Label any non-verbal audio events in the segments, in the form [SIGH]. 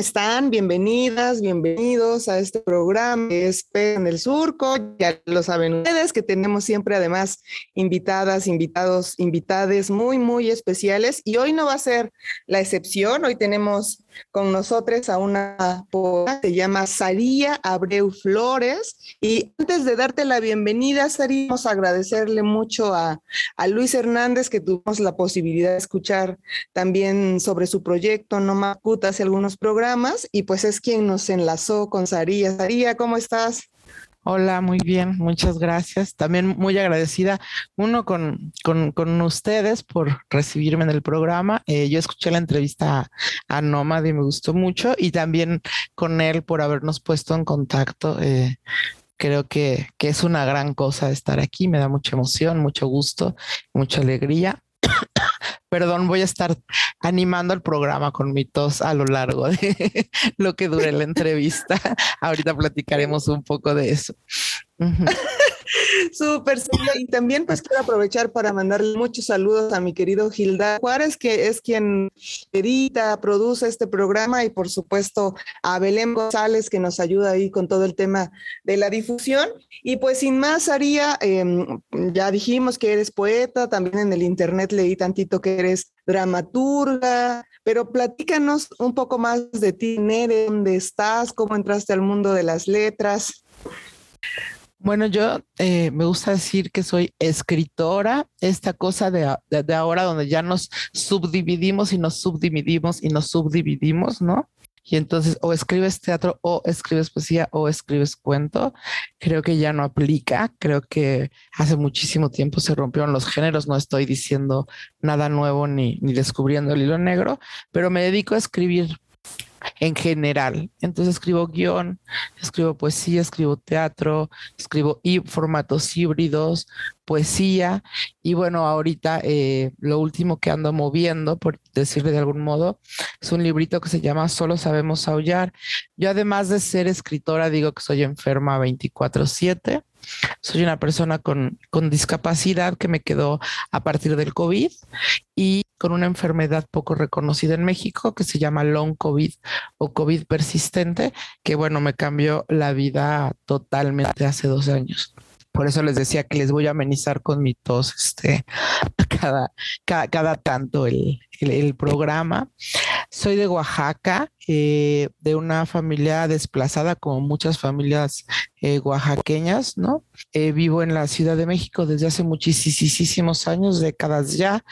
Están? Bienvenidas, bienvenidos a este programa es en el Surco. Ya lo saben ustedes que tenemos siempre además invitadas, invitados, invitades muy, muy especiales y hoy no va a ser la excepción. Hoy tenemos con nosotros a una se llama Saría Abreu Flores. Y antes de darte la bienvenida, Saría, vamos a agradecerle mucho a, a Luis Hernández que tuvimos la posibilidad de escuchar también sobre su proyecto No Macuta hace algunos programas y pues es quien nos enlazó con Saría. Saría, ¿cómo estás? Hola, muy bien, muchas gracias. También muy agradecida, uno con, con, ustedes por recibirme en el programa. Eh, yo escuché la entrevista a, Nomad y me gustó mucho y también con él por habernos puesto en contacto. Eh, creo que, que es una gran cosa estar aquí, me da mucha emoción, mucho gusto, mucha alegría. [COUGHS] Perdón, voy a estar animando el programa con mi tos a lo largo de [LAUGHS] lo que dure la entrevista. [LAUGHS] Ahorita platicaremos un poco de eso. [LAUGHS] Súper, y también pues quiero aprovechar para mandarle muchos saludos a mi querido Gilda Juárez, que es quien edita, produce este programa, y por supuesto a Belén González, que nos ayuda ahí con todo el tema de la difusión. Y pues sin más, Aría, em, ya dijimos que eres poeta, también en el internet leí tantito que eres dramaturga, pero platícanos un poco más de ti, Nere, dónde estás, cómo entraste al mundo de las letras. Bueno, yo eh, me gusta decir que soy escritora, esta cosa de, de, ahora donde ya nos subdividimos y nos subdividimos y nos subdividimos, ¿no? Y entonces o escribes teatro o escribes poesía o escribes cuento, creo que ya no aplica, creo que hace muchísimo tiempo se rompieron los géneros, no estoy diciendo nada nuevo ni, ni descubriendo el hilo negro, pero me dedico a escribir en general. Entonces escribo guion, escribo poesía, escribo teatro, escribo formatos híbridos, poesía y bueno, ahorita eh, lo último que ando moviendo, por decirle de algún modo, es un librito que se llama Solo sabemos aullar. Yo además de ser escritora digo que soy enferma 24/7 soy una persona con, discapacidad que me quedó a partir del COVID y con una enfermedad poco reconocida en México que se llama long COVID o COVID persistente, que bueno, me cambió la vida totalmente hace dos años. Por eso les decía que les voy a amenizar con mi tos este, [LAUGHS] cada, cada, tanto el, el, programa. Soy de Oaxaca, eh, de una familia desplazada como muchas familias eh, oaxaqueñas, ¿no? Eh, vivo en la Ciudad de México desde hace muchísimos años, décadas ya.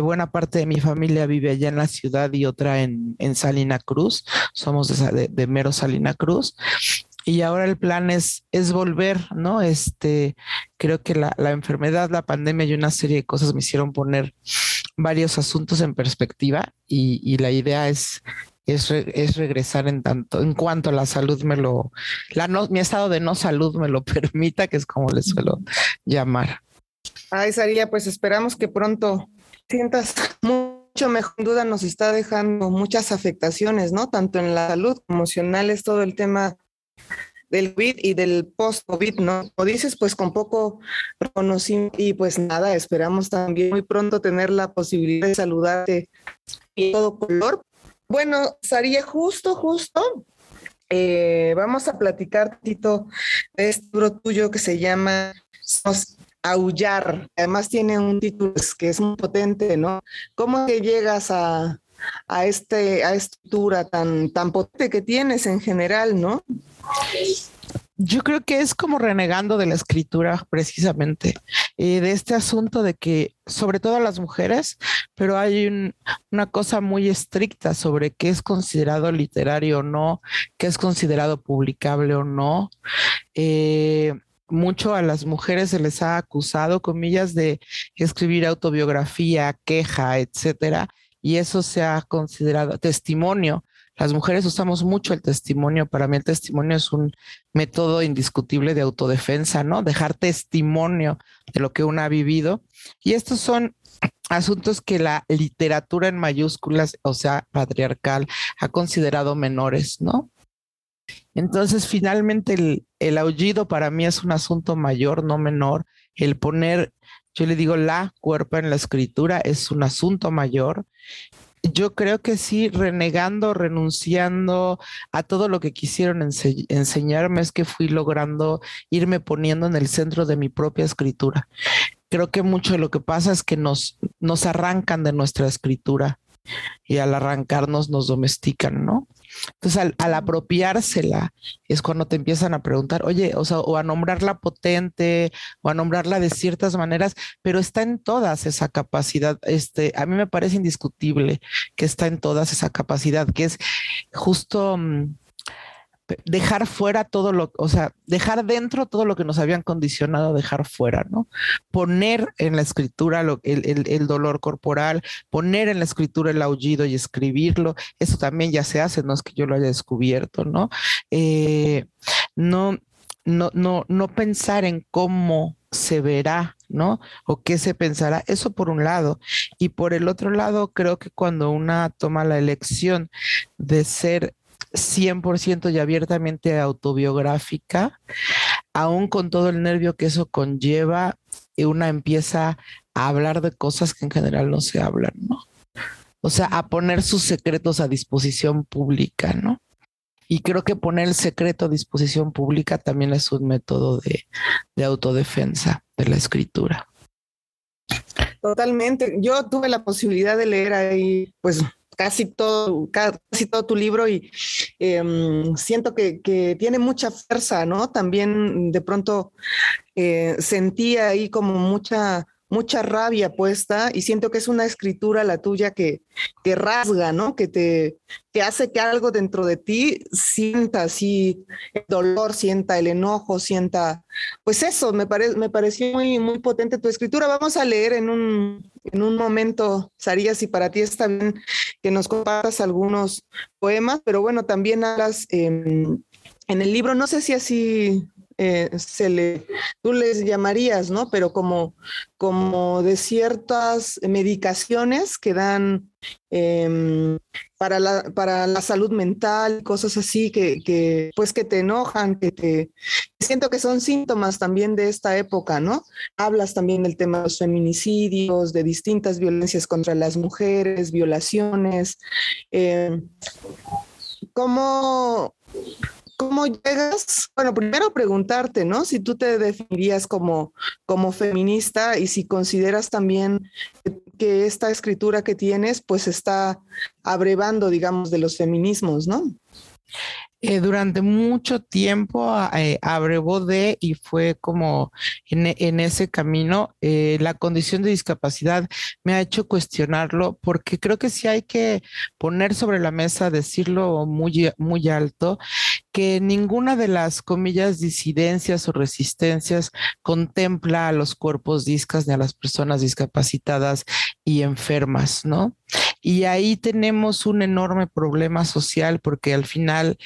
buena parte de mi familia vive allá en la ciudad y otra en, en Salina Cruz. Somos de, de mero Salina Cruz y ahora el plan es, es volver, ¿no? Este, creo que la, enfermedad, la pandemia y una serie de cosas me hicieron poner varios asuntos en perspectiva y, la idea es, es, es, regresar en tanto, en cuanto la salud me lo, la no, mi estado de no salud me lo [LAUGHS] permita, que es como le suelo llamar. Ay, Saría, pues esperamos que pronto sientas mucho mejor. duda nos está dejando muchas afectaciones, ¿no? Tanto en la salud emocional, es todo el tema del COVID y del post-COVID, ¿no? Como dices, pues con poco reconocimiento y pues nada, esperamos también muy pronto tener la posibilidad de saludarte en todo color. Bueno, Saría, justo, justo, eh, vamos a platicar, Tito, de este libro tuyo que se llama Aullar. Además tiene un título que es muy potente, ¿no? ¿Cómo que llegas a, a, este, a esta estructura tan, tan potente que tienes en general, ¿no? Yo creo que es como renegando de la escritura precisamente, de este asunto de que, sobre todo a las mujeres, pero hay una cosa muy estricta sobre qué es considerado literario o no, qué es considerado publicable o no. Eh, mucho a las mujeres se les ha acusado, comillas, de escribir autobiografía, queja, etcétera, y eso se ha considerado testimonio. Las mujeres usamos mucho el testimonio. Para mí el testimonio es un método indiscutible de autodefensa, ¿no? Dejar testimonio de lo que uno ha vivido. Y estos son asuntos que la literatura en mayúsculas, o sea, patriarcal, ha considerado menores, ¿no? Entonces, finalmente, el, el, aullido para mí es un asunto mayor, no menor. El poner, yo le digo, la cuerpo en la escritura es un asunto mayor. Yo creo que sí, renegando, renunciando a todo lo que quisieron ense enseñarme, es que fui logrando irme poniendo en el centro de mi propia escritura. Creo que mucho de lo que pasa es que nos, nos arrancan de nuestra escritura y al arrancarnos nos domestican, ¿no? Entonces, al, apropiársela es cuando te empiezan a preguntar, oye, o sea, o a nombrarla potente, o a nombrarla de ciertas maneras, pero está en todas esa capacidad. Este, a mí me parece indiscutible que está en todas esa capacidad, que es justo mm, dejar fuera todo lo, o sea, dejar dentro todo lo que nos habían condicionado a dejar fuera, ¿no? Poner en la escritura lo, el, el, dolor corporal, poner en la escritura el aullido y escribirlo, eso también ya se hace, no es que yo lo haya descubierto, ¿no? Eh, no, no, no, no pensar en cómo se verá, ¿no? O qué se pensará, eso por un lado. Y por el otro lado, creo que cuando una toma la elección de ser 100% y abiertamente autobiográfica, aún con todo el nervio que eso conlleva, una empieza a hablar de cosas que en general no se hablan, ¿no? O sea, a poner sus secretos a disposición pública, ¿no? Y creo que poner el secreto a disposición pública también es un método de, de autodefensa de la escritura. Totalmente. Yo tuve la posibilidad de leer ahí, pues, casi todo, casi todo tu libro y em, siento que, que, tiene mucha fuerza, ¿no? También de pronto eh, sentía ahí como mucha mucha rabia puesta y siento que es una escritura la tuya que, que rasga, ¿no? Que te, te hace que algo dentro de ti sienta así el dolor, sienta el enojo, sienta, pues eso, me, me pareció muy, muy potente tu escritura. Vamos a leer en un, en un momento, Saría, si para ti está bien que nos compartas algunos poemas, pero bueno, también hablas en el libro, no sé si así eh, se le, tú les llamarías, ¿no? Pero como, como de ciertas medicaciones que dan em, para, la, para la salud mental, cosas así que, que, pues que te enojan, que te siento que son síntomas también de esta época, ¿no? Hablas también del tema de los feminicidios, de distintas violencias contra las mujeres, violaciones. Eh, ¿Cómo ¿Cómo llegas? Bueno, primero preguntarte, ¿no? Si tú te definirías como, como feminista y si consideras también que esta escritura que tienes, pues está abrevando, digamos, de los feminismos, ¿no? Eh, durante mucho tiempo eh, abrevó de y fue como en, ese camino. Eh, la condición de discapacidad me ha hecho cuestionarlo porque creo que sí hay que poner sobre la mesa, decirlo muy, muy alto, que ninguna de las comillas disidencias o resistencias contempla a los cuerpos discas ni a las personas discapacitadas y enfermas, ¿no? Y ahí tenemos un enorme problema social porque al final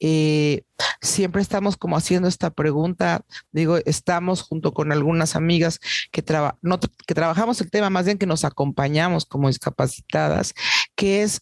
eh, siempre estamos como haciendo esta pregunta, digo, estamos junto con algunas amigas que, no, que trabajamos el tema, más bien que nos acompañamos como discapacitadas, que es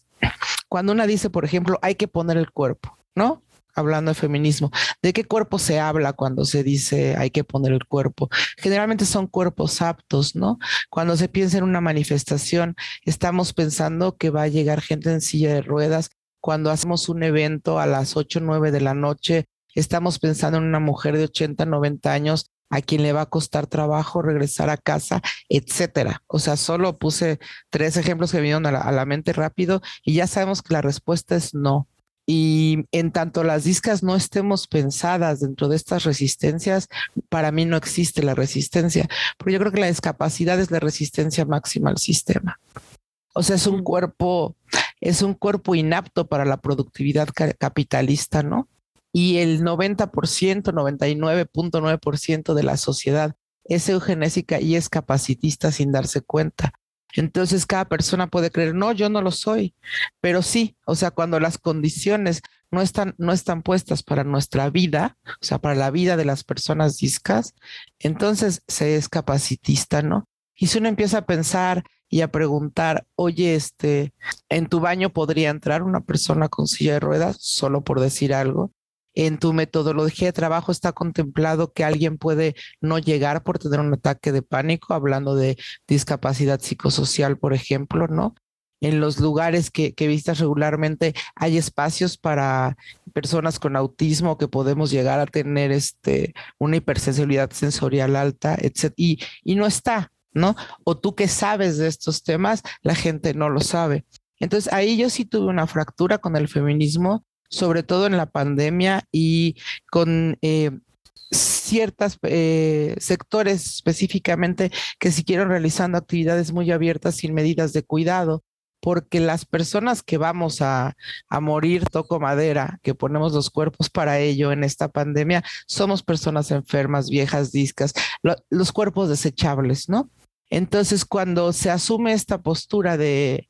cuando una dice, por ejemplo, hay que poner el cuerpo, ¿no? Hablando de feminismo, ¿de qué cuerpo se habla cuando se dice hay que poner el cuerpo? Generalmente son cuerpos aptos, ¿no? Cuando se piensa en una manifestación, estamos pensando que va a llegar gente en silla de ruedas. Cuando hacemos un evento a las 8 o 9 de la noche, estamos pensando en una mujer de 80, 90 años a quien le va a costar trabajo regresar a casa, etcétera. O sea, solo puse tres ejemplos que vinieron a la, a la mente rápido y ya sabemos que la respuesta es no. Y en tanto las discas no estemos pensadas dentro de estas resistencias, para mí no existe la resistencia, porque yo creo que la discapacidad es la resistencia máxima al sistema. O sea, es un cuerpo, es un cuerpo inapto para la productividad capitalista, ¿no? Y el 90%, 99.9% de la sociedad es eugenésica y es capacitista sin darse cuenta. Entonces cada persona puede creer, no, yo no lo soy, pero sí, o sea, cuando las condiciones no están, no están puestas para nuestra vida, o sea, para la vida de las personas discas, entonces se es capacitista, ¿no? Y si uno empieza a pensar y a preguntar, oye, este, en tu baño podría entrar una persona con silla de ruedas, solo por decir algo. En tu metodología de trabajo está contemplado que alguien puede no llegar por tener un ataque de pánico, hablando de discapacidad psicosocial, por ejemplo, ¿no? En los lugares que, que regularmente hay espacios para personas con autismo que podemos llegar a tener este, una hipersensibilidad sensorial alta, etc. Y, y no está, ¿no? O tú que sabes de estos temas, la gente no lo sabe. Entonces ahí yo sí tuve una fractura con el feminismo, sobre todo en la pandemia y con eh, ciertos eh, sectores específicamente que siguieron realizando actividades muy abiertas sin medidas de cuidado porque las personas que vamos a, a, morir, toco madera, que ponemos los cuerpos para ello en esta pandemia, somos personas enfermas, viejas, discas, lo, los cuerpos desechables, ¿no? Entonces, cuando se asume esta postura de,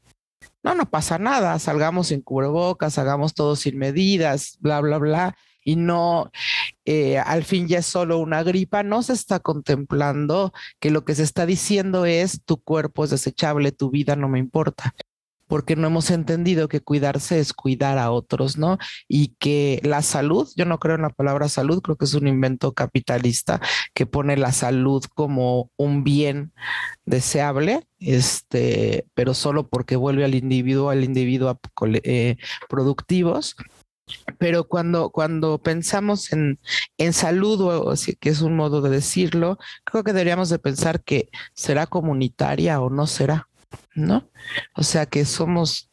no, no pasa nada, salgamos en cubrebocas, hagamos todo sin medidas, bla, bla, bla, y no, eh, al fin ya es solo una gripa, no se está contemplando que lo que se está diciendo es tu cuerpo es desechable, tu vida no me importa porque no hemos entendido que cuidarse es cuidar a otros, ¿no? Y que la salud, yo no creo en la palabra salud, creo que es un invento capitalista que pone la salud como un bien deseable, este, pero solo porque vuelve al individuo, al individuo eh, productivos. Pero cuando, cuando pensamos en, en salud, o, que es un modo de decirlo, creo que deberíamos de pensar que será comunitaria o no será. ¿No? O sea que somos,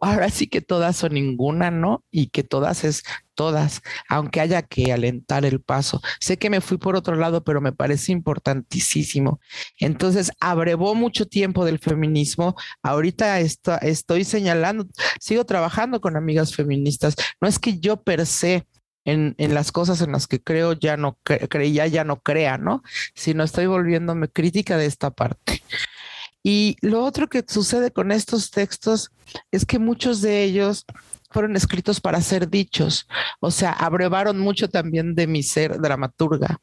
ahora sí que todas o ninguna, ¿no? Y que todas es todas, aunque haya que alentar el paso. Sé que me fui por otro lado, pero me parece importantísimo. Entonces, abrevó mucho tiempo del feminismo. Ahorita estoy señalando, sigo trabajando con amigas feministas. No es que yo per se en, las cosas en las que creo ya no creía, ya no crea, ¿no? Sino estoy volviéndome crítica de esta parte. Y lo otro que sucede con estos textos es que muchos de ellos fueron escritos para ser dichos, o sea, abrevaron mucho también de mi ser dramaturga.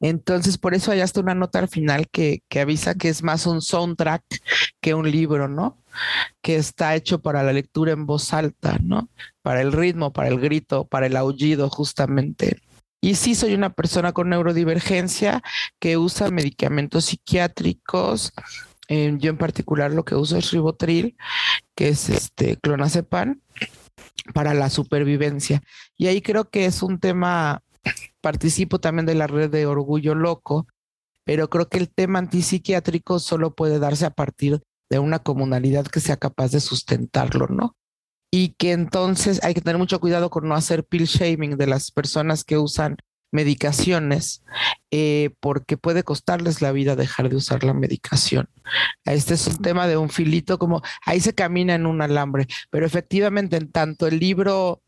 Entonces, por eso hay hasta una nota al final que, que, avisa que es más un soundtrack que un libro, ¿no? Que está hecho para la lectura en voz alta, ¿no? Para el ritmo, para el grito, para el aullido, justamente. Y sí soy una persona con neurodivergencia que usa medicamentos psiquiátricos. Eh, yo en particular lo que uso es ribotril, que es este clonazepam para la supervivencia. Y ahí creo que es un tema, participo también de la red de Orgullo Loco, pero creo que el tema antipsiquiátrico solo puede darse a partir de una comunalidad que sea capaz de sustentarlo, ¿no? Y que entonces hay que tener mucho cuidado con no hacer pill shaming de las personas que usan medicaciones, eh, porque puede costarles la vida dejar de usar la medicación. Este es un tema de un filito, como ahí se camina en un alambre, pero efectivamente en tanto el libro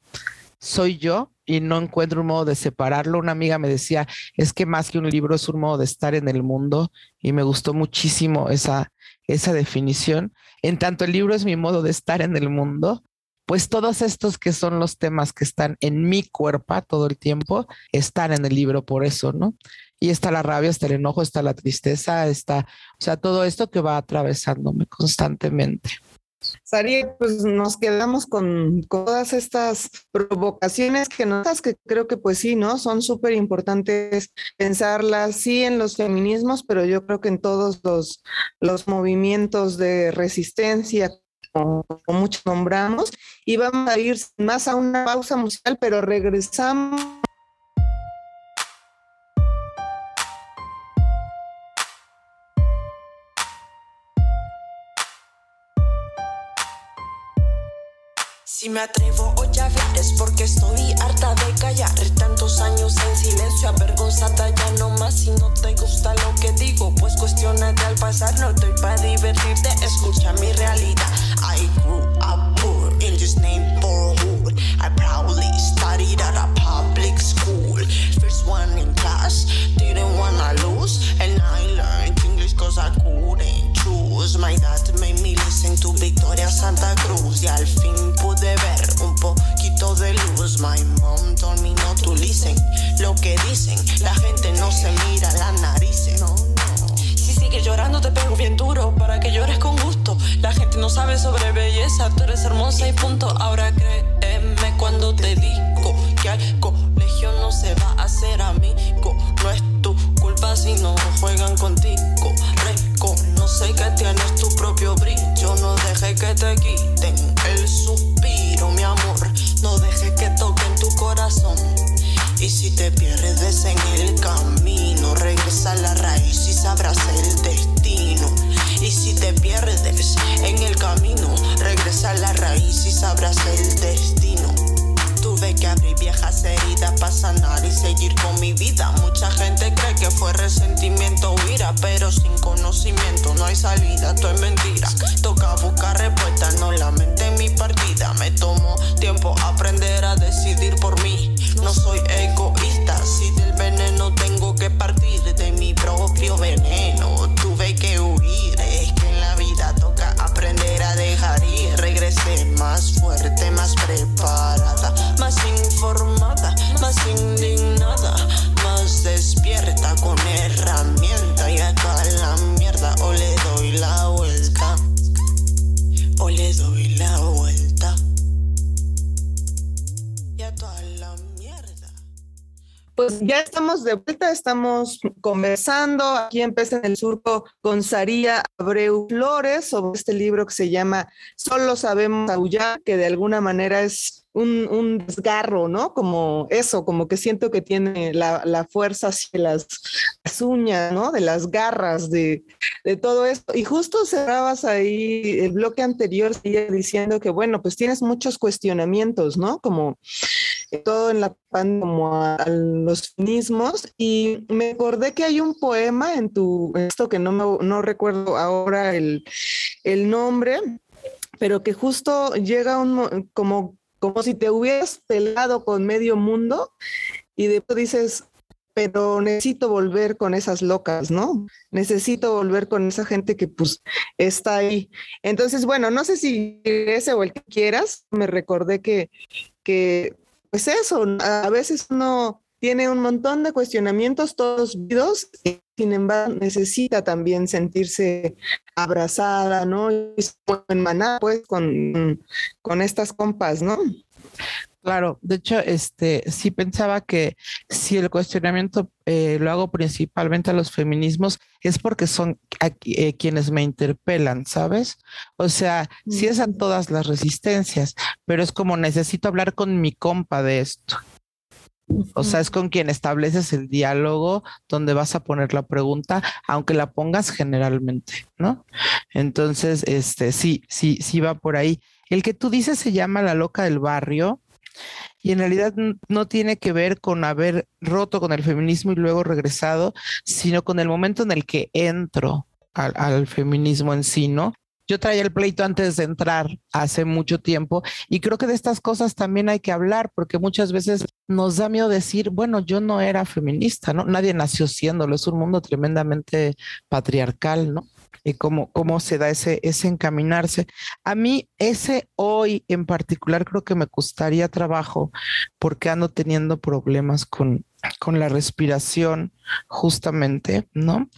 soy yo y no encuentro un modo de separarlo. Una amiga me decía, es que más que un libro es un modo de estar en el mundo y me gustó muchísimo esa, esa definición. En tanto el libro es mi modo de estar en el mundo, pues todos estos que son los temas que están en mi cuerpo todo el tiempo, están en el libro por eso, ¿no? Y está la rabia, está el enojo, está la tristeza, está, o sea, todo esto que va atravesándome constantemente. Sari, pues nos quedamos con, todas estas provocaciones que notas que creo que pues sí, ¿no? Son súper importantes pensarlas, sí en los feminismos, pero yo creo que en todos los, los movimientos de resistencia como, muchos nombramos, y vamos a ir más a una pausa musical, pero regresamos. Si me atrevo hoy a ver es porque estoy harta de callar Tantos años en silencio, avergonzada ya no más Si no te gusta lo que digo, pues cuestionate al pasar No estoy para divertirte, escucha mi realidad I grew up poor in this name hood. I proudly studied at a public school. First one in class, didn't wanna lose. And I learned English cause I couldn't choose. My dad made me listen to Victoria Santa Cruz. Yeah, sabes sobre belleza, tú eres hermosa y punto. Ahora créeme cuando te digo que al colegio no se va a hacer amigo. No es tu culpa si no juegan contigo. Reconoce que tienes tu propio brillo. No deje que te quiten el suspiro, mi amor. No deje que toquen tu corazón. Y si te pierdes en el camino, regresa a la raíz y sabrás el destino. Te pierdes en el camino, regresa a la raíz y sabrás el destino. Tuve que abrir viejas heridas para sanar y seguir con mi vida. Mucha gente cree que fue resentimiento o ira, pero sin conocimiento no hay salida, todo es mentira. Toca buscar respuesta, no la mente en mi partida. Estamos conversando aquí en Pez en el Surco con Saría Abreu Flores sobre este libro que se llama Solo sabemos aullar, que de alguna manera es un, desgarro, ¿no? Como eso, como que siento que tiene la, fuerza de las, uñas, ¿no? De las garras, de, de todo esto. Y justo cerrabas ahí el bloque anterior diciendo que, bueno, pues tienes muchos cuestionamientos, ¿no? Como todo en la pan como a, los feminismos y me acordé que hay un poema en tu esto que no me, no recuerdo ahora el, el nombre pero que justo llega un mo- como como si te hubieras pelado con medio mundo y después dices pero necesito volver con esas locas, ¿no? Necesito volver con esa gente que pues está ahí. Entonces, bueno, no sé si ese o el que quieras, me recordé que, que pues eso, a veces uno tiene un montón de cuestionamientos todos vidos, y sin embargo necesita también sentirse abrazada, ¿no? Y en maná, pues, con, con estas compas, ¿no? Claro, de hecho, este sí pensaba que si el cuestionamiento eh, lo hago principalmente a los feminismos es porque son a- eh, quienes me interpelan, ¿sabes? O sea, sí es a todas las resistencias, pero es como necesito hablar con mi compa de esto. O sea, es con quien estableces el diálogo donde vas a poner la pregunta, aunque la pongas generalmente, ¿no? Entonces, este, sí, sí, sí va por ahí. El que tú dices se llama La Loca del Barrio y en realidad no tiene que ver con haber roto con el feminismo y luego regresado, sino con el momento en el que entro al, al feminismo en sí, ¿no? Yo traía el pleito antes de entrar hace mucho tiempo y creo que de estas cosas también hay que hablar porque muchas veces nos da miedo decir, bueno, yo no era feminista, ¿no? Nadie nació siéndolo, es un mundo tremendamente patriarcal, ¿no? Y cómo, cómo se da ese, ese encaminarse. A mí ese hoy en particular creo que me costaría trabajo porque ando teniendo problemas con, con la respiración justamente, ¿no?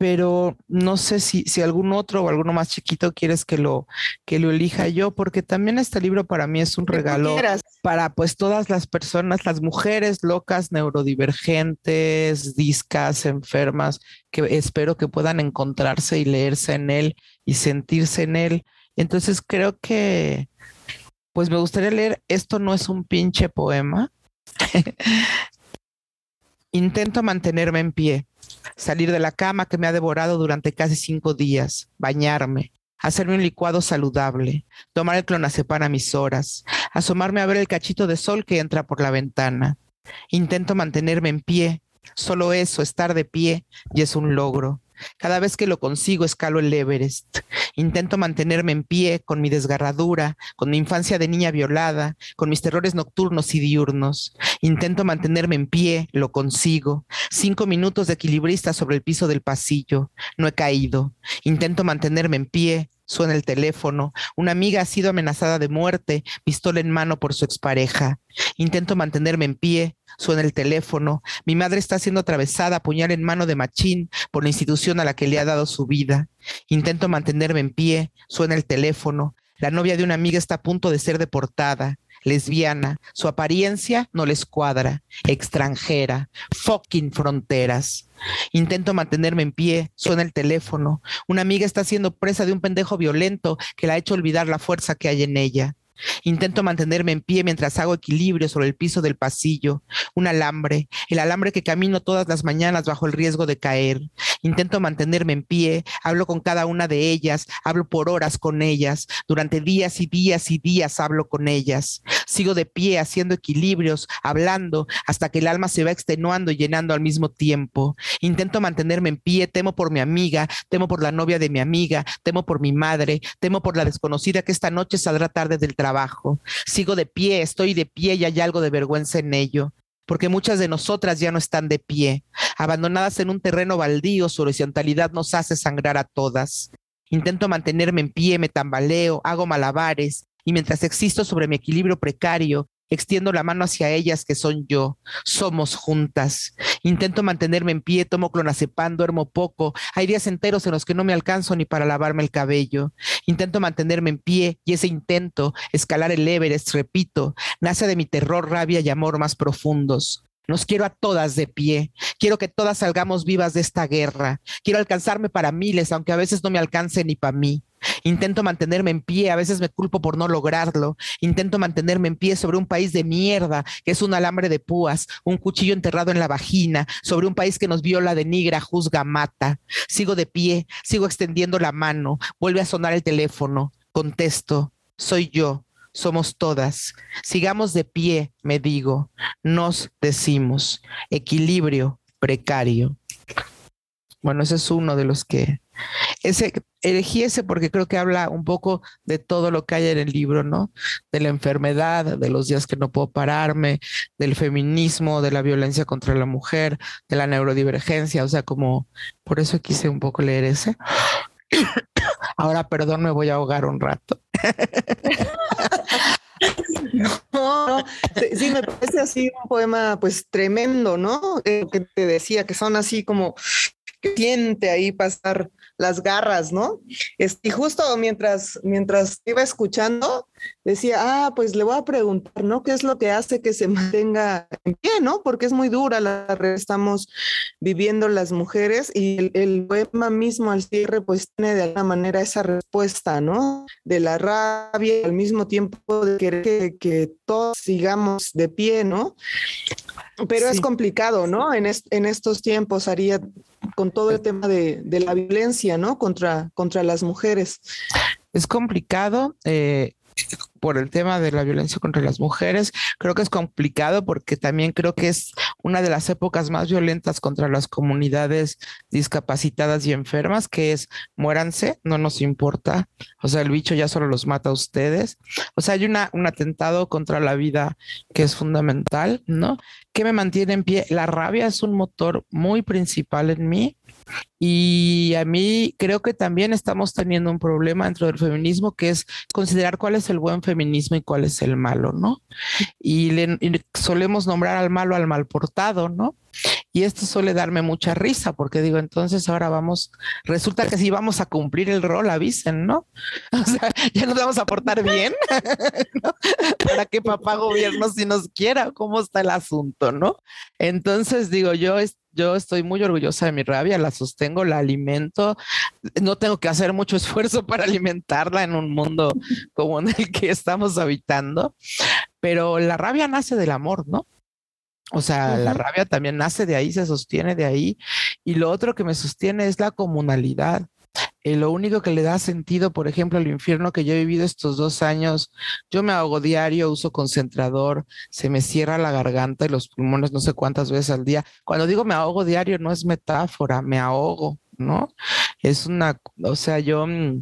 Pero no sé si, si algún otro o alguno más chiquito quieres que lo, que lo elija yo, porque también este libro para mí es un regalo para pues todas las personas, las mujeres locas, neurodivergentes, discas, enfermas, que espero que puedan encontrarse y leerse en él y sentirse en él. Entonces creo que pues me gustaría leer, esto no es un pinche poema. [LAUGHS] Intento mantenerme en pie, salir de la cama que me ha devorado durante casi cinco días, bañarme, hacerme un licuado saludable, tomar el clonazepam a mis horas, asomarme a ver el cachito de sol que entra por la ventana. Intento mantenerme en pie, solo eso, estar de pie, y es un logro. Cada vez que lo consigo, escalo el Everest. Intento mantenerme en pie con mi desgarradura, con mi infancia de niña violada, con mis terrores nocturnos y diurnos. Intento mantenerme en pie, lo consigo. Cinco minutos de equilibrista sobre el piso del pasillo. No he caído. Intento mantenerme en pie, suena el teléfono. Una amiga ha sido amenazada de muerte, pistola en mano por su expareja. Intento mantenerme en pie, suena el teléfono. Mi madre está siendo atravesada, puñal en mano de machín por la institución a la que le ha dado su vida. Intento mantenerme en pie, suena el teléfono. La novia de una amiga está a punto de ser deportada lesbiana, su apariencia no les cuadra, extranjera, fucking fronteras. Intento mantenerme en pie, suena el teléfono. Una amiga está siendo presa de un pendejo violento que la ha hecho olvidar la fuerza que hay en ella. Intento mantenerme en pie mientras hago equilibrio sobre el piso del pasillo. Un alambre, el alambre que camino todas las mañanas bajo el riesgo de caer. Intento mantenerme en pie, hablo con cada una de ellas, hablo por horas con ellas. Durante días y días y días hablo con ellas. Sigo de pie haciendo equilibrios, hablando, hasta que el alma se va extenuando y llenando al mismo tiempo. Intento mantenerme en pie, temo por mi amiga, temo por la novia de mi amiga, temo por mi madre, temo por la desconocida que esta noche saldrá tarde del trabajo Sigo de pie, estoy de pie y hay algo de vergüenza en ello porque muchas de nosotras ya no están de pie. Abandonadas en un terreno baldío, su horizontalidad nos hace sangrar a todas. Intento mantenerme en pie, me tambaleo, hago malabares, y mientras existo sobre mi equilibrio precario, Extiendo la mano hacia ellas que son yo. Somos juntas. Intento mantenerme en pie, tomo clonazepam, duermo poco. Hay días enteros en los que no me alcanzo ni para lavarme el cabello. Intento mantenerme en pie y ese intento, escalar el Everest, repito, nace de mi terror, rabia y amor más profundos. Nos quiero a todas de pie. Quiero que todas salgamos vivas de esta guerra. Quiero alcanzarme para miles, aunque a veces no me alcance ni para mí. Intento mantenerme en pie, a veces me culpo por no lograrlo. Intento mantenerme en pie sobre un país de mierda, que es un alambre de púas, un cuchillo enterrado en la vagina, sobre un país que nos viola, denigra, juzga, mata. Sigo de pie, sigo extendiendo la mano, vuelve a sonar el teléfono, contesto, soy yo, somos todas. Sigamos de pie, me digo, nos decimos, equilibrio precario. Bueno, ese es uno de los que ese, elegí ese porque creo que habla un poco de todo lo que hay en el libro, ¿no? De la enfermedad, de los días que no puedo pararme, del feminismo, de la violencia contra la mujer, de la neurodivergencia, o sea, como por eso quise un poco leer ese. [COUGHS] Ahora, perdón, me voy a ahogar un rato. [LAUGHS] No, sí, me parece así un poema pues tremendo, ¿no? Eh, que te decía, que son así como que siente ahí pasar las garras, ¿no? y justo mientras, mientras iba escuchando, decía, ah, pues le voy a preguntar, ¿no? ¿Qué es lo que hace que se mantenga en pie, ¿no? Porque es muy dura la que estamos viviendo las mujeres y el, poema mismo al cierre pues tiene de alguna manera esa respuesta, ¿no? De la rabia al mismo tiempo de querer que, todos sigamos de pie, ¿no? Pero es complicado, ¿no? En, en estos tiempos, haría con todo el tema de, de, la violencia, ¿no? Contra, contra las mujeres. Es complicado. Eh, por el tema de la violencia contra las mujeres. Creo que es complicado porque también creo que es una de las épocas más violentas contra las comunidades discapacitadas y enfermas, que es muéranse, no nos importa. O sea, el bicho ya solo los mata a ustedes. O sea, hay una, un atentado contra la vida que es fundamental, ¿no? Que me mantiene en pie. La rabia es un motor muy principal en mí. Y a mí creo que también estamos teniendo un problema dentro del feminismo que es considerar cuál es el buen feminismo y cuál es el malo, ¿no? Y, solemos nombrar al malo al mal portado, ¿no? Y esto suele darme mucha risa porque digo, entonces ahora vamos, resulta que sí vamos a cumplir el rol, avisen, ¿no? [LAUGHS] O sea, ya nos vamos a portar bien. [LAUGHS] ¿Para que papá gobierno si nos quiera? ¿Cómo está el asunto, no? Entonces digo, yo yo estoy muy orgullosa de mi rabia, la sostengo, la alimento. No tengo que hacer mucho esfuerzo [LAUGHS] para alimentarla en un mundo como en el que estamos habitando, pero la rabia nace del amor, ¿no? O sea, la rabia también nace de ahí, se sostiene de ahí. Y lo otro que me sostiene es la comunalidad. Eh, lo único que le da sentido, por ejemplo, al infierno que yo he vivido estos dos años, yo me ahogo diario, uso concentrador, se me cierra la garganta y los pulmones no sé cuántas veces al día. Cuando digo me ahogo diario, no es metáfora, me ahogo, ¿no? Es una, o sea, yo mm,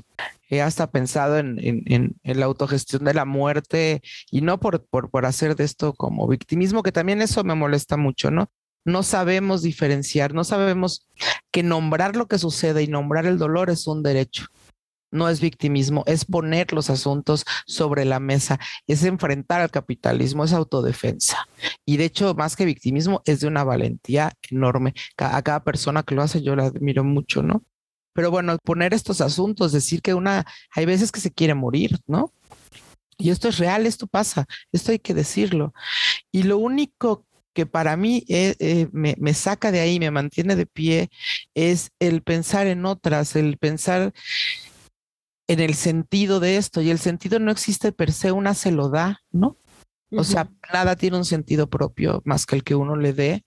he hasta pensado en, en, en, la autogestión de la muerte y no por, por, por hacer de esto como victimismo, que también eso me molesta mucho, ¿no? no sabemos diferenciar, no sabemos que nombrar lo que sucede y nombrar el dolor es un derecho. no es victimismo, es poner los asuntos sobre la mesa, es enfrentar al capitalismo, es autodefensa. Y de hecho, más que victimismo, es de una valentía enorme. A cada persona que lo hace, yo la admiro mucho, ¿no? Pero bueno, poner estos asuntos, decir que una, hay veces que se quiere morir, ¿no? Y esto es real, esto pasa, esto hay que decirlo. Y lo único que para mí eh, eh, me, me, saca de ahí, me mantiene de pie, es el pensar en otras, el pensar en el sentido de esto. Y el sentido no existe per se, una se lo da, ¿no? O sea, nada tiene un sentido propio más que el que uno le dé.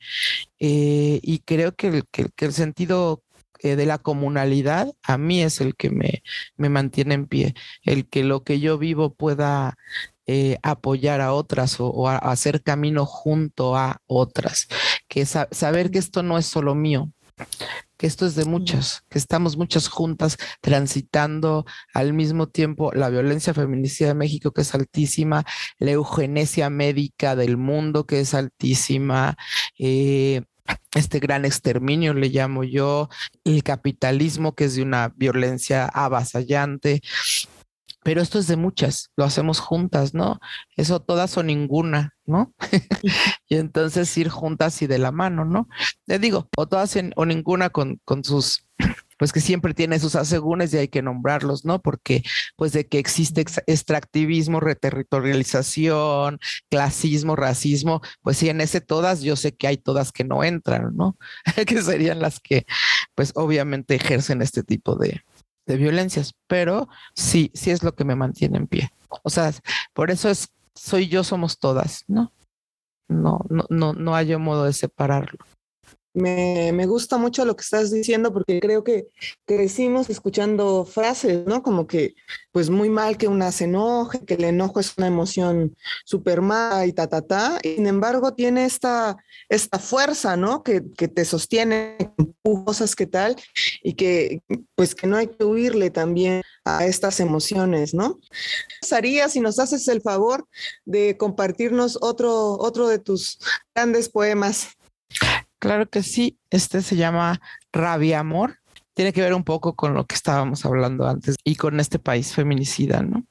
Eh, y creo que el, que, el sentido eh, de la comunalidad a mí es el que me, me, mantiene en pie. El que lo que yo vivo pueda eh, apoyar a otras o, hacer camino junto a otras. Que saber que esto no es solo mío, que esto es de muchas, que estamos muchas juntas transitando al mismo tiempo la violencia feminicida de México, que es altísima, la eugenesia médica del mundo, que es altísima. Eh, este gran exterminio, le llamo yo, el capitalismo, que es de una violencia avasallante, pero esto es de muchas, lo hacemos juntas, ¿no? Eso todas o ninguna, ¿no? [LAUGHS] y entonces ir juntas y de la mano, ¿no? Le digo, o todas o ninguna con, con sus pues que siempre tiene sus asegúnes y hay que nombrarlos, ¿no? Porque pues de que existe extractivismo, reterritorialización, clasismo, racismo, pues sí, en ese todas, yo sé que hay todas que no entran, ¿no? [LAUGHS] que serían las que pues obviamente ejercen este tipo de, de violencias, pero sí, sí es lo que me mantiene en pie. O sea, por eso es, soy yo, somos todas, ¿no? No, no, no, no hay modo de separarlo. Me, gusta mucho lo que estás diciendo porque creo que crecimos escuchando frases, ¿no? Como que, pues muy mal que una se enoje, que el enojo es una emoción súper mala y ta, ta, ta. Sin embargo, tiene esta, esta fuerza, ¿no? Que, que te sostiene cosas que tal y que, pues que no hay que huirle también a estas emociones, ¿no? Saría, si nos haces el favor de compartirnos otro, otro de tus grandes poemas. Claro que sí, este se llama Rabia Amor. Tiene que ver un poco con lo que estábamos hablando antes y con este país feminicida, ¿no?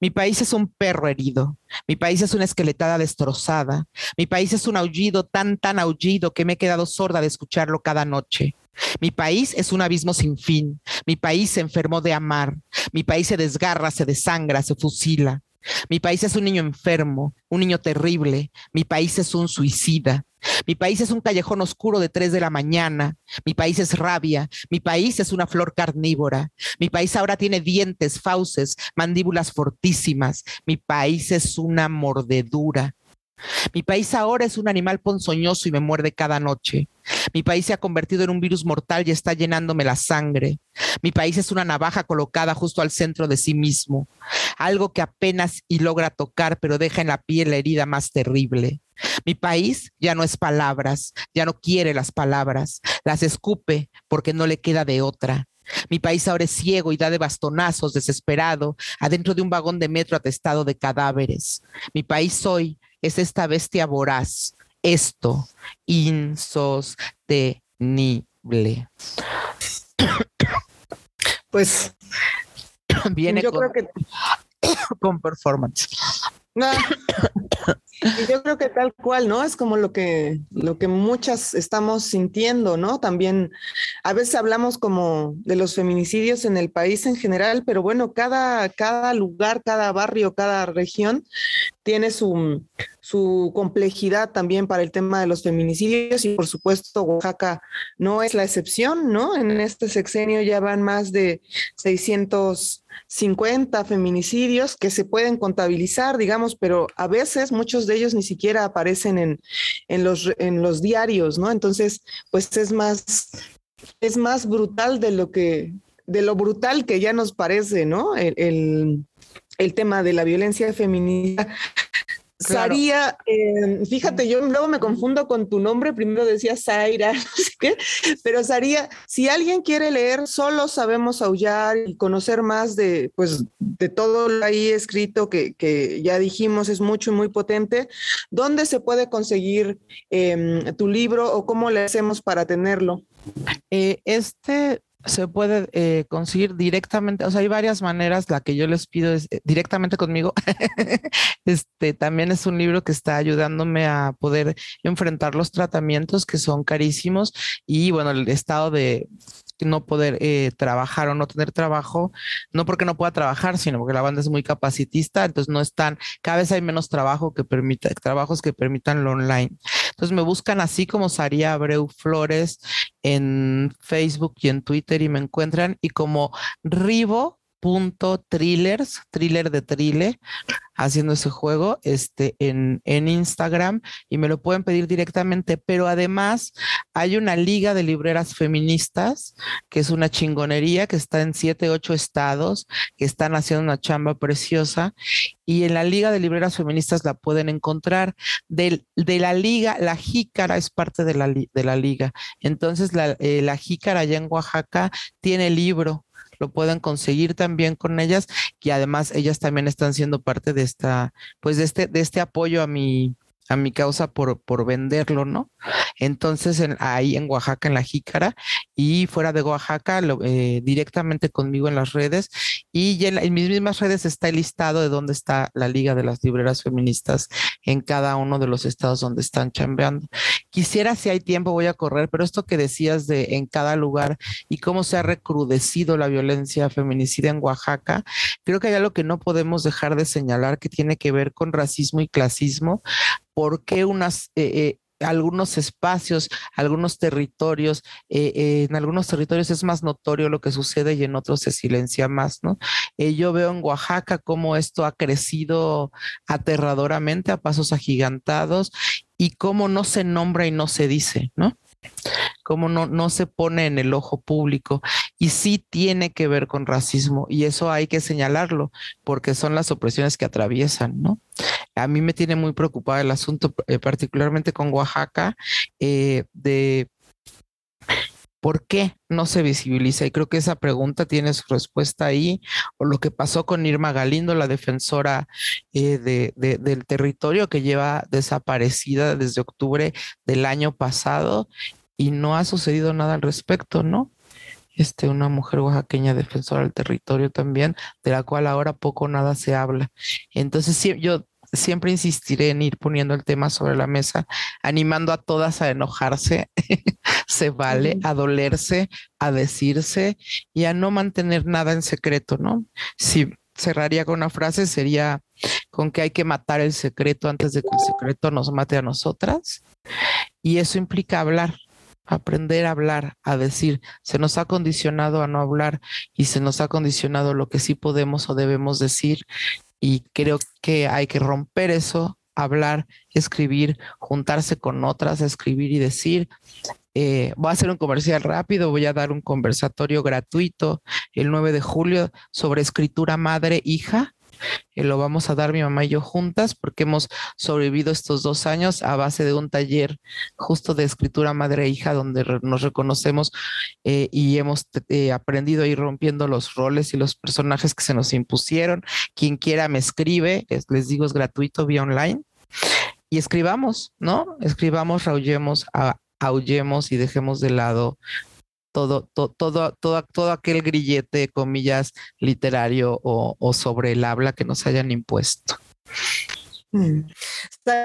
Mi país es un perro herido, mi país es una esqueletada destrozada, mi país es un aullido tan, tan aullido que me he quedado sorda de escucharlo cada noche. Mi país es un abismo sin fin, mi país se enfermó de amar, mi país se desgarra, se desangra, se fusila. Mi país es un niño enfermo, un niño terrible. Mi país es un suicida. Mi país es un callejón oscuro de tres de la mañana. Mi país es rabia. Mi país es una flor carnívora. Mi país ahora tiene dientes, fauces, mandíbulas fortísimas. Mi país es una mordedura. Mi país ahora es un animal ponzoñoso y me muerde cada noche. Mi país se ha convertido en un virus mortal y está llenándome la sangre. Mi país es una navaja colocada justo al centro de sí mismo, algo que apenas y logra tocar, pero deja en la piel la herida más terrible. Mi país ya no es palabras, ya no quiere las palabras, las escupe porque no le queda de otra. Mi país ahora es ciego y da de bastonazos desesperado adentro de un vagón de metro atestado de cadáveres. Mi país hoy es esta bestia voraz, esto, insostenible. Pues viene con, con performance. Y yo creo que tal cual, ¿no? Es como lo que, lo que muchas estamos sintiendo, ¿no? También a veces hablamos como de los feminicidios en el país en general, pero bueno, cada, cada lugar, cada barrio, cada región tiene su, su complejidad también para el tema de los feminicidios y por supuesto Oaxaca no es la excepción, ¿no? En este sexenio ya van más de 650 feminicidios que se pueden contabilizar, digamos, pero a veces muchos de ellos ni siquiera aparecen en, en, los, en los diarios, ¿no? Entonces, pues es más, es más brutal de lo que, de lo brutal que ya nos parece, ¿no? El, el, el tema de la violencia feminista Saría, em, fíjate, yo luego me confundo con tu nombre, primero decía Zaira, [LAUGHS] no sé qué, pero Saría, si alguien quiere leer, solo sabemos aullar y conocer más de, pues, de todo lo ahí escrito que, que ya dijimos es mucho y muy potente, ¿dónde se puede conseguir em, tu libro o cómo le hacemos para tenerlo? Eh, este se puede eh, conseguir directamente, o sea, hay varias maneras, la que yo les pido es eh, directamente conmigo. [LAUGHS] este también es un libro que está ayudándome a poder enfrentar los tratamientos que son carísimos y bueno, el estado de no poder eh, trabajar o no tener trabajo, no porque no pueda trabajar, sino porque la banda es muy capacitista, entonces no están, cada vez hay menos trabajo que permita, trabajos que permitan lo online. Entonces me buscan así como Saría Abreu Flores en Facebook y en Twitter y me encuentran y como Rivo punto thrillers, thriller de thriller, haciendo ese juego este, en, en Instagram y me lo pueden pedir directamente, pero además hay una liga de libreras feministas que es una chingonería que está en siete, ocho estados, que están haciendo una chamba preciosa y en la liga de libreras feministas la pueden encontrar. De, de la liga, la jícara es parte de la, de la liga. Entonces la, eh, la jícara allá en Oaxaca tiene libro lo puedan conseguir también con ellas y además ellas también están siendo parte de esta, pues de este, de este apoyo a mi, a mi causa por, por venderlo, ¿no? Entonces, ahí en Oaxaca, en la Jícara, y fuera de Oaxaca, eh, directamente conmigo en las redes. Y en, mis mismas redes está el listado de dónde está la Liga de las Libreras Feministas en cada uno de los estados donde están chambeando. Quisiera, si hay tiempo, voy a correr, pero esto que decías de en cada lugar y cómo se ha recrudecido la violencia feminicida en Oaxaca, creo que hay algo que no podemos dejar de señalar que tiene que ver con racismo y clasismo. ¿Por qué eh, eh, algunos espacios, algunos territorios, eh, en algunos territorios es más notorio lo que sucede y en otros se silencia más, ¿no? yo veo en Oaxaca cómo esto ha crecido aterradoramente a pasos agigantados y cómo no se nombra y no se dice, ¿no? Cómo no, no se pone en el ojo público y sí tiene que ver con racismo y eso hay que señalarlo porque son las opresiones que atraviesan, ¿no? A mí me tiene muy preocupado el asunto, eh, particularmente con Oaxaca, eh, de ¿Por qué no se visibiliza? Y creo que esa pregunta tiene su respuesta ahí, o lo que pasó con Irma Galindo, la defensora eh, del territorio que lleva desaparecida desde octubre del año pasado y no ha sucedido nada al respecto, ¿no? Este, una mujer oaxaqueña defensora del territorio también, de la cual ahora poco nada se habla. Entonces, sí, yo siempre insistiré en ir poniendo el tema sobre la mesa, animando a todas a enojarse, [LAUGHS] se vale, a dolerse, a decirse y a no mantener nada en secreto, ¿no? Si cerraría con una frase, sería con que hay que matar el secreto antes de que el secreto nos mate a nosotras. Y eso implica hablar, aprender a hablar, a decir, se nos ha condicionado a no hablar y se nos ha condicionado lo que sí podemos o debemos decir y creo que hay que romper eso, hablar, escribir, juntarse con otras, escribir y decir. Eh, voy a hacer un comercial rápido, voy a dar un conversatorio gratuito el 9 de julio sobre escritura madre-hija eh, lo vamos a dar mi mamá y yo juntas porque hemos sobrevivido estos dos años a base de un taller justo de escritura madre e hija donde nos reconocemos eh, y hemos eh, aprendido a ir rompiendo los roles y los personajes que se nos impusieron. Quien quiera me escribe, les digo es gratuito vía online y escribamos, ¿no? Escribamos, raullemos, aullemos y dejemos de lado todo, todo, todo, todo, aquel grillete, comillas, literario o, sobre el habla que nos hayan impuesto. Mm.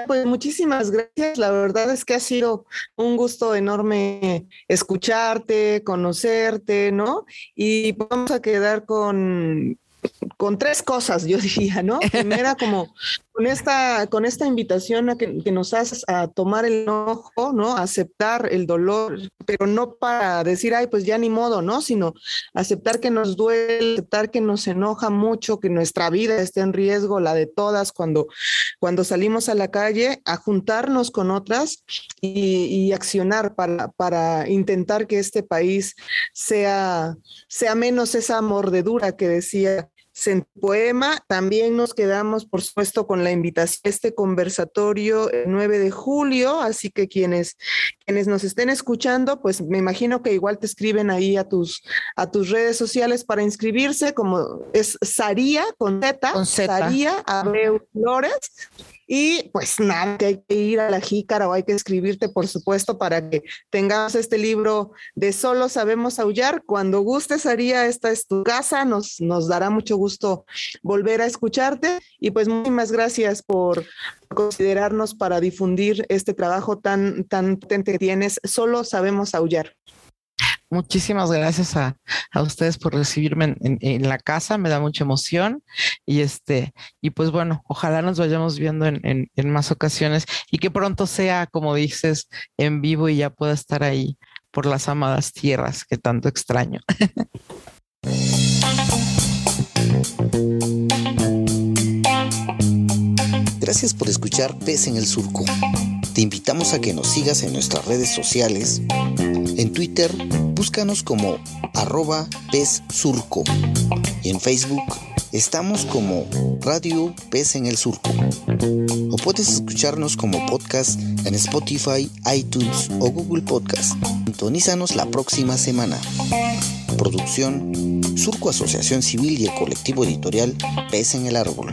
Pues muchísimas gracias. La verdad es que ha sido un gusto enorme escucharte, conocerte, ¿no? Y vamos a quedar con, con tres cosas, yo [LAUGHS] diría, ¿no? Primera, como con esta, con esta invitación a que, nos haces a tomar el enojo, ¿no? Aceptar el dolor, pero no para decir, ay, pues ya ni modo, ¿no? Sino aceptar que nos duele, aceptar que nos enoja mucho, que nuestra vida esté en riesgo, la de todas, cuando, cuando salimos a la calle, a juntarnos con otras y, y accionar para, para intentar que este país sea, sea menos esa mordedura que decía en poema. También nos quedamos, por supuesto, con la invitación a este conversatorio el 9 de julio, así que quienes, quienes nos estén escuchando, pues me imagino que igual te escriben ahí a tus, a tus redes sociales para inscribirse, como es Saría con Z, con Saría Abreu Flores Y pues nada, que hay que ir a la jícara o hay que escribirte, por supuesto, para que tengamos este libro de Solo Sabemos Aullar. Cuando gustes, Aría, esta es tu casa, nos, nos dará mucho gusto volver a escucharte. Y pues muchísimas gracias por considerarnos para difundir este trabajo tan, tan potente que tienes. Solo Sabemos Aullar. Muchísimas gracias a, ustedes por recibirme en, la casa, me da mucha emoción y este, y pues bueno, ojalá nos vayamos viendo en, más ocasiones y que pronto sea, como dices, en vivo y ya pueda estar ahí por las amadas tierras que tanto extraño. Gracias por escuchar Pez en el Surco. Te invitamos a que nos sigas en nuestras redes sociales. En Twitter, búscanos como arroba pez surco. Y en Facebook, estamos como Radio Pez en el Surco. O puedes escucharnos como podcast en Spotify, iTunes o Google Podcast. Sintonízanos la próxima semana. Producción Surco Asociación Civil y el colectivo editorial Pez en el Árbol.